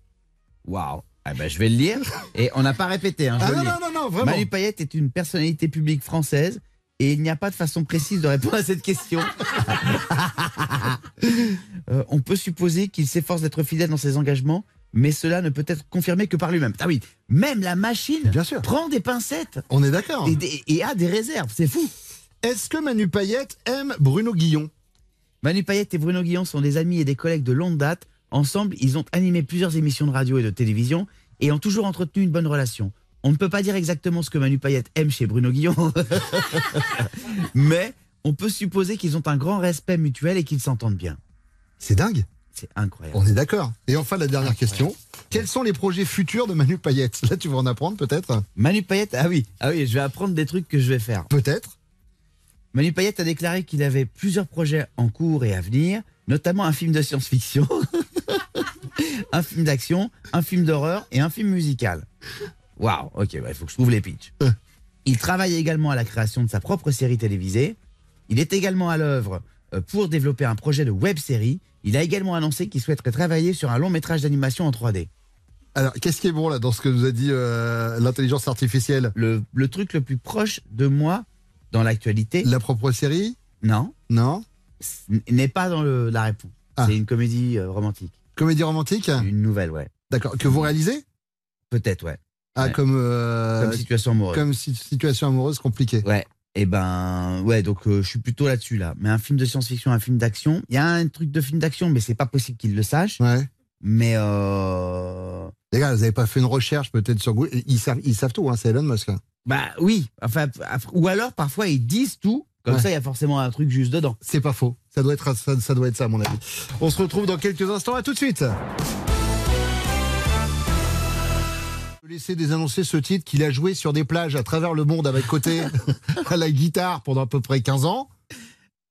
Waouh. Ah ben, je vais le lire. Et on n'a pas répété. Hein, je Ah non, non, non, vraiment. Manu Payette est une personnalité publique française et il n'y a pas de façon précise de répondre à cette question. (laughs) Euh, on peut supposer qu'il s'efforce d'être fidèle dans ses engagements, mais cela ne peut être confirmé que par lui-même. Ah oui, même la machine Bien sûr. prend des pincettes On est d'accord. et, et a des réserves. C'est fou. Est-ce que Manu Payette aime Bruno Guillon? Manu Payette et Bruno Guillon sont des amis et des collègues de longue date. Ensemble, ils ont animé plusieurs émissions de radio et de télévision et ont toujours entretenu une bonne relation. On ne peut pas dire exactement ce que Manu Payette aime chez Bruno Guillon, (laughs) mais on peut supposer qu'ils ont un grand respect mutuel et qu'ils s'entendent bien. C'est dingue. C'est incroyable. On est d'accord. Et enfin, la dernière question. Quels sont les projets futurs de Manu Payette Là, tu vas en apprendre peut-être? Manu Payette, ah oui, ah oui, je vais apprendre des trucs que je vais faire. Peut-être. Manu Payette a déclaré qu'il avait plusieurs projets en cours et à venir, notamment un film de science-fiction, (laughs) un film d'action, un film d'horreur et un film musical. Waouh, ok, bah, il faut que je trouve les pitchs. Il travaille également à la création de sa propre série télévisée. Il est également à l'œuvre euh, pour développer un projet de web série. Il a également annoncé qu'il souhaiterait travailler sur un long métrage d'animation en 3D. Alors, qu'est-ce qui est bon là dans ce que nous a dit euh, l'intelligence artificielle Le, le truc le plus proche de moi dans l'actualité. La propre série Non. Non. N'est pas dans le- la réponse. Ah. C'est une comédie euh, romantique. Comédie romantique Une nouvelle, ouais. D'accord. Que vous réalisez Peut-être, ouais. Ah, Ouais. comme. euh, Comme situation amoureuse. Comme si- situation amoureuse compliquée. Ouais. Et ben, ouais, donc euh, je suis plutôt là-dessus, là. Mais un film de science-fiction, un film d'action. Il y a un truc de film d'action, mais c'est pas possible qu'il le sache. Ouais. Mais euh, Les gars, vous n'avez pas fait une recherche peut-être sur Google? Ils savent, ils savent tout, hein, c'est Elon Musk. hein. bah oui, enfin, ou alors parfois ils disent tout, comme Ouais. ça il y a forcément un truc juste dedans. C'est pas faux. Ça doit, être, ça, ça doit être ça, à mon avis. On se retrouve dans quelques instants. À tout de suite. Je vais laisser désannoncer ce titre qu'il a joué sur des plages à travers le monde avec côté (laughs) à la guitare pendant à peu près 15 ans.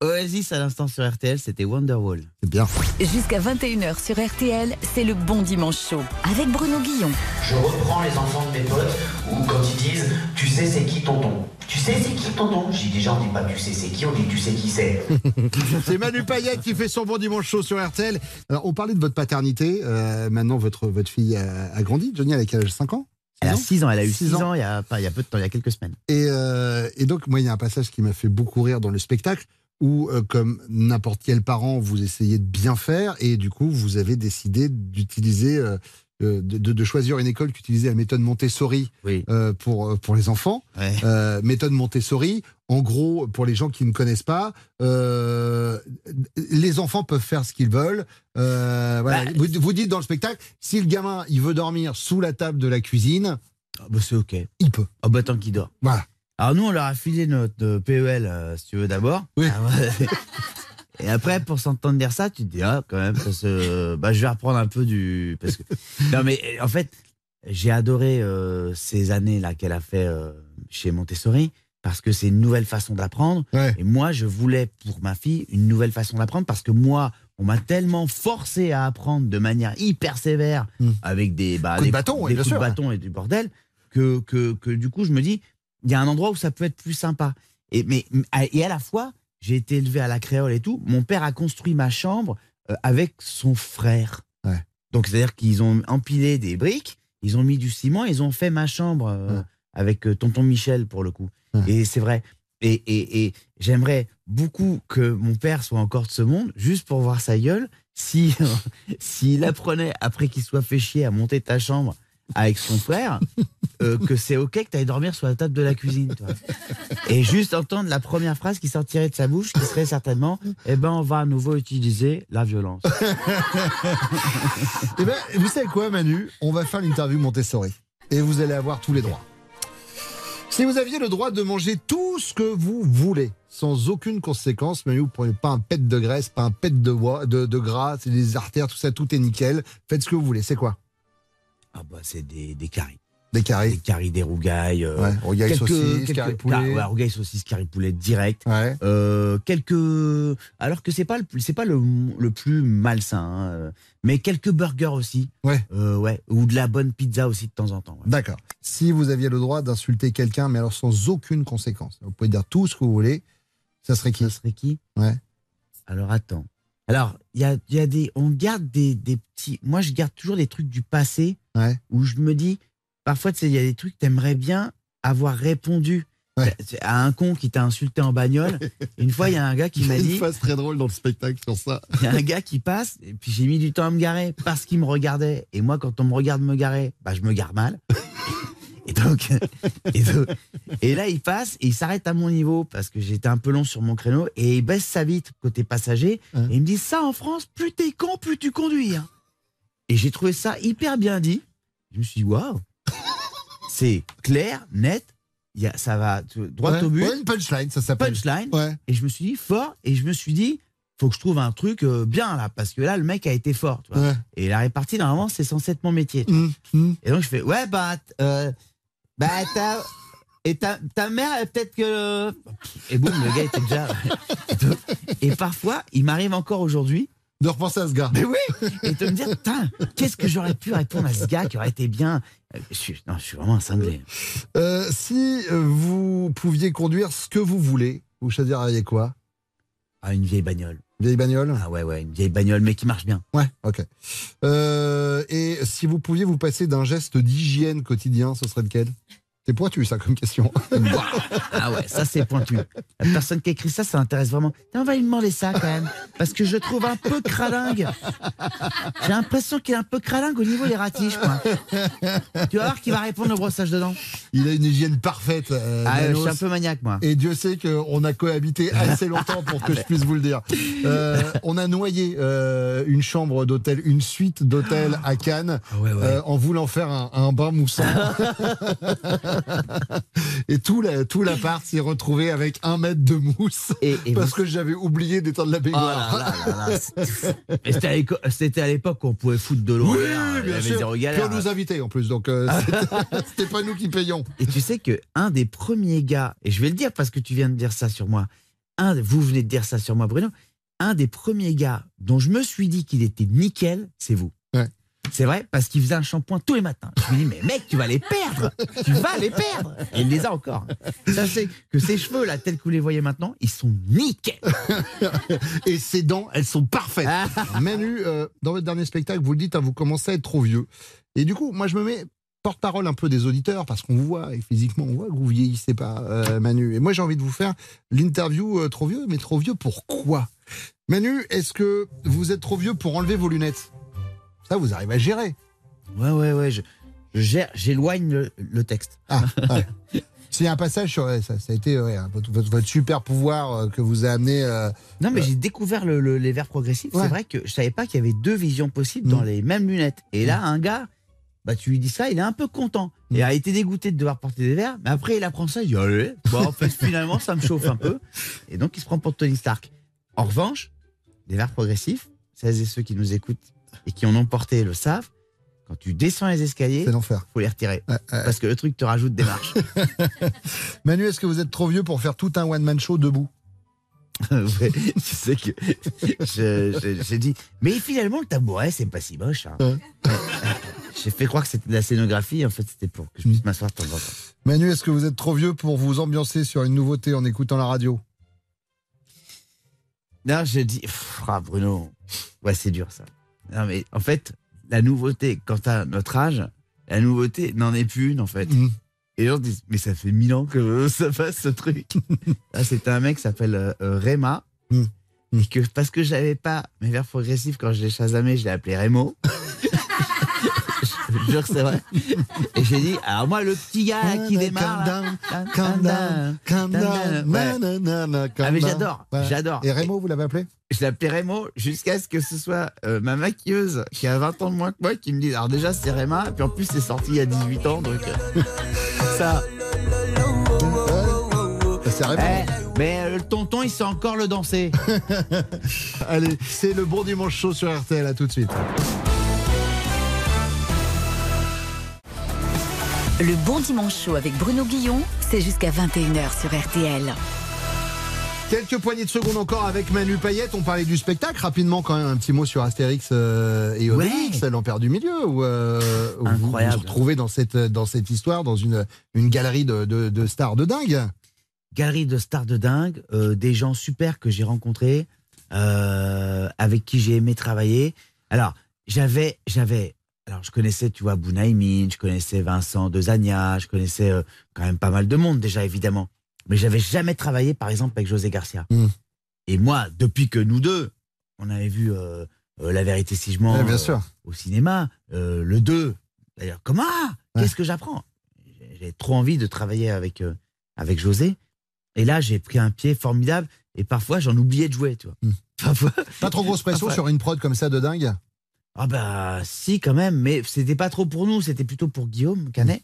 Oasis à l'instant sur RTL, c'était Wonderwall. C'est bien. Jusqu'à 21h sur RTL, c'est le bon dimanche chaud avec Bruno Guillon. Je reprends les enfants de mes potes où quand ils disent Tu sais c'est qui tonton? Sais c'est qui tonton J'ai déjà on dit pas tu sais c'est qui, on dit tu sais qui c'est. (laughs) C'est Manu Payet qui fait son bon dimanche chaud sur RTL. Alors, on parlait de votre paternité. Euh, maintenant, votre, votre fille a, a grandi. Johnny, elle a quel âge? 5 ans? Elle a 6 ans, elle a eu Six 6 ans, il, y a, pas, il y a peu de temps, il y a quelques semaines. Et, euh, et donc, moi, il y a un passage qui m'a fait beaucoup rire dans le spectacle où, euh, comme n'importe quel parent, vous essayez de bien faire et du coup, vous avez décidé d'utiliser, euh, de, de- choisir une école qui utilisait la méthode Montessori euh, pour, euh, pour les enfants. Euh, méthode Montessori, en gros, pour les gens qui ne connaissent pas, euh, les enfants peuvent faire ce qu'ils veulent. Euh, voilà. vous, vous dites dans le spectacle, si le gamin il veut dormir sous la table de la cuisine, Ah bah, c'est ok. Il peut. Ah bah tant qu'il dort. Voilà. Alors nous, on leur a filé notre euh, PEL, euh, si tu veux, d'abord. Oui. Ah ouais. (laughs) Et après, pour s'entendre dire ça, tu te dis, ah, quand même, parce (laughs) bah, je vais reprendre un peu du. Parce que... Non, mais en fait, j'ai adoré euh, ces années-là qu'elle a fait euh, chez Montessori, parce que c'est une nouvelle façon d'apprendre. Et moi, je voulais pour ma fille une nouvelle façon d'apprendre, parce que moi, on m'a tellement forcé à apprendre de manière hyper sévère, avec des, bah, Hmm. Coups de des- bâton, oui, des coups sûr, de bâton et du bordel, que, que, que du coup, je me dis, il y a un endroit où ça peut être plus sympa. Et, mais, et à la fois, j'ai été élevé à la créole et tout. Mon père a construit ma chambre euh, avec son frère. Donc, c'est-à-dire qu'ils ont empilé des briques, ils ont mis du ciment, ils ont fait ma chambre euh, avec euh, tonton Michel pour le coup. Et c'est vrai. Et, et, et j'aimerais beaucoup que mon père soit encore de ce monde, juste pour voir sa gueule, si (laughs) s'il apprenait après qu'il soit fait chier à monter ta chambre avec son frère, (laughs) euh, que c'est ok que tu ailles dormir sur la table de la cuisine. (laughs) Et juste entendre la première phrase qui sortirait de sa bouche, qui serait certainement Eh ben, on va à nouveau utiliser la violence. (laughs) Eh ben, vous savez quoi, Manu? On va faire l'interview Montessori. Et vous allez avoir tous les droits. Si vous aviez le droit de manger tout ce que vous voulez, sans aucune conséquence, Manu, vous ne prenez pas un pet de graisse, pas un pet de, bois- de, de gras, c'est des artères, tout ça, tout est nickel. Faites ce que vous voulez. C'est quoi? Ah bah, c'est des, des caries. Des caries. Des caries, des rougailles. euh, Ouais, rougailles, quelques- saucisses, quelques- caries poulet. ouais, rougailles, saucisses, caries poulet direct. Euh, quelques. Alors que c'est pas le c'est pas le, le plus malsain, hein, euh, mais quelques burgers aussi. Ouais. Euh, ouais. Ou de la bonne pizza aussi de temps en temps. ouais. D'accord. Si vous aviez le droit d'insulter quelqu'un, mais alors sans aucune conséquence, vous pouvez dire tout ce que vous voulez, ça serait qui? Ça serait qui? Ouais. Alors attends. Alors, il y a, il y a des. On garde des, des petits. Moi, je garde toujours des trucs du passé Ouais. où je me dis. Parfois, tu sais, il y a des trucs que t'aimerais bien avoir répondu à un con qui t'a insulté en bagnole. Une fois, il y a un gars qui Il y m'a a une dit. phase très drôle dans le spectacle sur ça. Il y a un gars qui passe, et puis j'ai mis du temps à me garer parce qu'il me regardait. Et moi, quand on me regarde me garer, bah, je me gare mal. Et donc, (laughs) et, donc- et là, il passe et il s'arrête à mon niveau parce que j'étais un peu long sur mon créneau et il baisse sa vitre côté passager. Et il me dit Ça en France, plus t'es con, plus tu conduis. hein. Et j'ai trouvé ça hyper bien dit. Je me suis dit Waouh (laughs) C'est clair, net, y a, ça va droit Ouais, au but. ouais, une punchline, ça s'appelle. Punchline. Ouais. Et je me suis dit fort, et je me suis dit, faut que je trouve un truc euh, bien là, parce que là, le mec a été fort. Tu vois. Ouais. Et la répartie, normalement, c'est censé être mon métier. tu vois. Et donc, je fais, ouais, bah, euh, bah, t'as. Et ta, ta mère, peut-être que. Et boum, le gars était déjà. et parfois, il m'arrive encore aujourd'hui. De repenser à ce gars. Mais oui Et de me dire, putain, qu'est-ce que j'aurais pu répondre à ce gars qui aurait été bien. Euh, Je suis, non, je suis vraiment un cinglé. Euh, si euh, vous pouviez conduire ce que vous voulez, vous choisiriez quoi? Ah, une vieille bagnole. Vieille bagnole? Ah ouais, ouais, une vieille bagnole, mais qui marche bien. Ouais, ok. Euh, et si vous pouviez vous passer d'un geste d'hygiène quotidien, ce serait lequel? C'est pointu, ça, comme question. Ah ouais, ça c'est pointu. La personne qui écrit ça, ça intéresse vraiment. On va lui demander ça quand même. Parce que je trouve un peu cralingue. J'ai l'impression qu'il est un peu cralingue au niveau des ratiches, quoi. Tu vas voir qu'il va répondre au brossage de dents. Il a une hygiène parfaite. euh, Ah, je suis un peu maniaque, moi. Et Dieu sait qu'on a cohabité assez longtemps pour que je puisse vous le dire. Euh, on a noyé euh, une chambre d'hôtel, une suite d'hôtel à Cannes, euh, en voulant faire un, un bain moussant. (laughs) (laughs) et tout la, tout l'appart s'est retrouvé avec un mètre de mousse parce que j'avais oublié d'éteindre la baignoire. Oh là là là là, c'est fou. Mais c'était à l'époque où on pouvait foutre de l'eau. Oui, il y bien sûr. Puis on nous invitait en plus, donc euh, (laughs) c'était- c'était pas nous qui payons. Et tu sais que un des premiers gars, et je vais le dire parce que tu viens de dire ça sur moi, un, vous venez de dire ça sur moi, Bruno, un des premiers gars dont je me suis dit qu'il était nickel, c'est vous. C'est vrai, parce qu'il faisait un shampoing tous les matins. Je me dis, mais mec, tu vas les perdre Tu vas les perdre Et il les a encore. Sachez que ces cheveux, là, tels que vous les voyez maintenant, ils sont nickel (laughs) Et ses dents, elles sont parfaites. (laughs) Manu, euh, dans votre dernier spectacle, vous le dites, hein, vous commencez à être trop vieux. Et du coup, moi, je me mets porte-parole un peu des auditeurs parce qu'on vous voit, et physiquement, on voit que vous vieillissez pas, euh, Manu. Et moi, j'ai envie de vous faire l'interview euh, trop vieux, mais trop vieux pourquoi Manu, est-ce que vous êtes trop vieux pour enlever vos lunettes? Ça, vous arrivez à gérer. Ouais, ouais, ouais. Je, je gère, j'éloigne le, le texte. Ah, ouais. (laughs) C'est un passage sur ça, ça a été ouais, votre, super pouvoir euh, que vous a amené. euh, Non, mais euh, j'ai découvert le- le- les verres progressifs. Ouais. C'est vrai que je savais pas qu'il y avait deux visions possibles dans Mm. les mêmes lunettes. Et là, un gars, bah, tu lui dis ça, il est un peu content. Mm. Il a été dégoûté de devoir porter des verres, mais après, il apprend ça, il dit, allez, bah, en fait, finalement, ça me chauffe un peu. Et donc, il se prend pour Tony Stark. En revanche, les verres progressifs, celles et ceux qui nous écoutent et qui en ont porté le savent, quand tu descends les escaliers, l'enfer. faut les retirer. Parce que le truc te rajoute des marches. (laughs) Manu, est-ce que vous êtes trop vieux pour faire tout un one-man show debout (laughs) Ouais, tu sais que j'ai dit, mais finalement le tabouret c'est pas si moche. hein. (laughs) J'ai fait croire que c'était de la scénographie, en fait c'était pour que je puisse m'asseoir de temps en temps. Manu, est-ce que vous êtes trop vieux pour vous ambiancer sur une nouveauté en écoutant la radio? Non, dis, pff, ah, Bruno, ouais c'est dur ça. Non mais en fait, la nouveauté, quand à notre âge, la nouveauté n'en est plus une en fait. Et les gens disent, mais ça fait mille ans que (laughs) ça passe ce truc. (laughs) Là, c'était un mec qui s'appelle euh, euh, Réma. Et que parce que j'avais pas mes verres progressifs quand je l'ai chasamé, je l'ai appelé Rémo. (laughs) je (laughs) jure que c'est vrai. Et j'ai dit, alors moi, le petit gars là, qui démarre. Ah mais j'adore, j'adore. Et Rémo, vous l'avez appelé Je l'appelais Rémo jusqu'à ce que ce soit euh, ma maquilleuse qui a 20 ans de moins que moi qui me dise alors déjà c'est Réma, puis en plus c'est sorti il y a 18 ans donc euh, ça. Rémo. Eh, mais euh, le tonton il sait encore le danser. (laughs) Allez, c'est le bon dimanche chaud sur RTL, à tout de suite. Le bon dimanche chaud avec Bruno Guillon, c'est jusqu'à 21h sur RTL. Quelques poignées de secondes encore avec Manu Payette. On parlait du spectacle. Rapidement, quand même, un petit mot sur Astérix euh, et Obélix, l'Empire du Milieu, où, euh, où vous vous retrouvez dans cette, dans cette histoire, dans une, une galerie de, de- de stars de dingue. Galerie de stars de dingue, euh, des gens super que j'ai rencontrés, euh, avec qui j'ai aimé travailler. Alors, j'avais, j'avais, alors je connaissais, tu vois, Bounaïmin, je connaissais Vincent de Zania, je connaissais euh, quand même pas mal de monde déjà, évidemment. Mais j'avais jamais travaillé, par exemple, avec José Garcia. Mm. Et moi, depuis que nous deux, on avait vu euh, euh, La vérité si je mens Ouais, au cinéma, le 2, d'ailleurs, comment Qu'est-ce que j'apprends? J'ai- trop envie de travailler avec, avec José. Et là, j'ai pris un pied formidable. Et parfois, j'en oubliais de jouer, tu vois. Parfois. Pas trop grosse pression Parfois. sur une prod comme ça de dingue? Ah bah si quand même, mais c'était pas trop pour nous, c'était plutôt pour Guillaume Canet,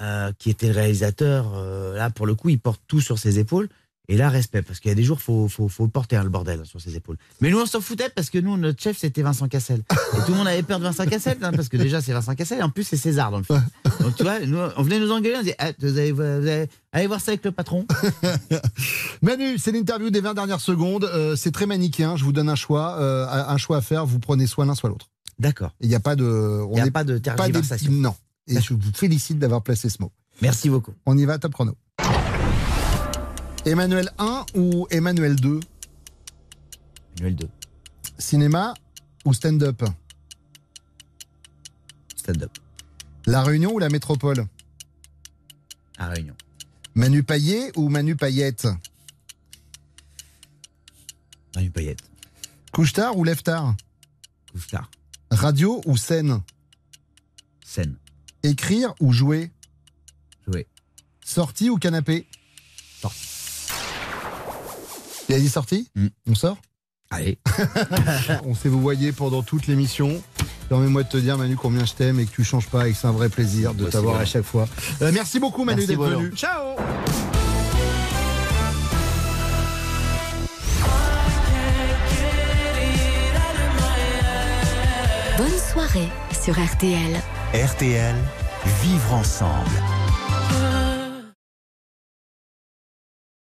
euh, qui était le réalisateur. euh, là pour le coup, il porte tout sur ses épaules. Et là, respect, parce qu'il y a des jours, faut, faut, faut porter hein, le bordel sur ses épaules. Mais nous, on s'en foutait parce que nous, notre chef, c'était Vincent Cassel. Et tout le monde avait peur de Vincent Cassel, hein, parce que déjà, c'est Vincent Cassel, et en plus, c'est César dans le film. Donc, tu vois, nous, on venait nous engueuler, on disait, Ah, vous allez, vous allez- allez voir ça avec le patron. (laughs) Manu, c'est l'interview des 20 dernières secondes. Euh, c'est très manichéen. Je vous donne un choix, euh, un choix à faire. Vous prenez soit l'un, soit l'autre. D'accord. Il n'y a pas de. Il n'y a pas de des- tergiversation. non. Et je vous félicite d'avoir placé ce mot. Merci beaucoup. On y va, top chrono. Emmanuel 1 ou Emmanuel 2 Emmanuel 2. Cinéma ou stand-up? Stand-up. La Réunion ou la métropole? À Réunion. Manu Payet ou Manu Payette? Manu Payette. Couche-tard ou lève-tard Couche-tard. Radio ou scène Scène. Écrire ou jouer Jouer. Sortie ou canapé Sortie. Il a dit sortie On sort Allez. (laughs) On sait vous voyez pendant toute l'émission. Permets-moi de te dire, Manu, combien je t'aime et que tu changes pas et que c'est un vrai plaisir de t'avoir à chaque fois. Euh, merci beaucoup, Manu, d'être venu. Ciao sur RTL. RTL, vivre ensemble.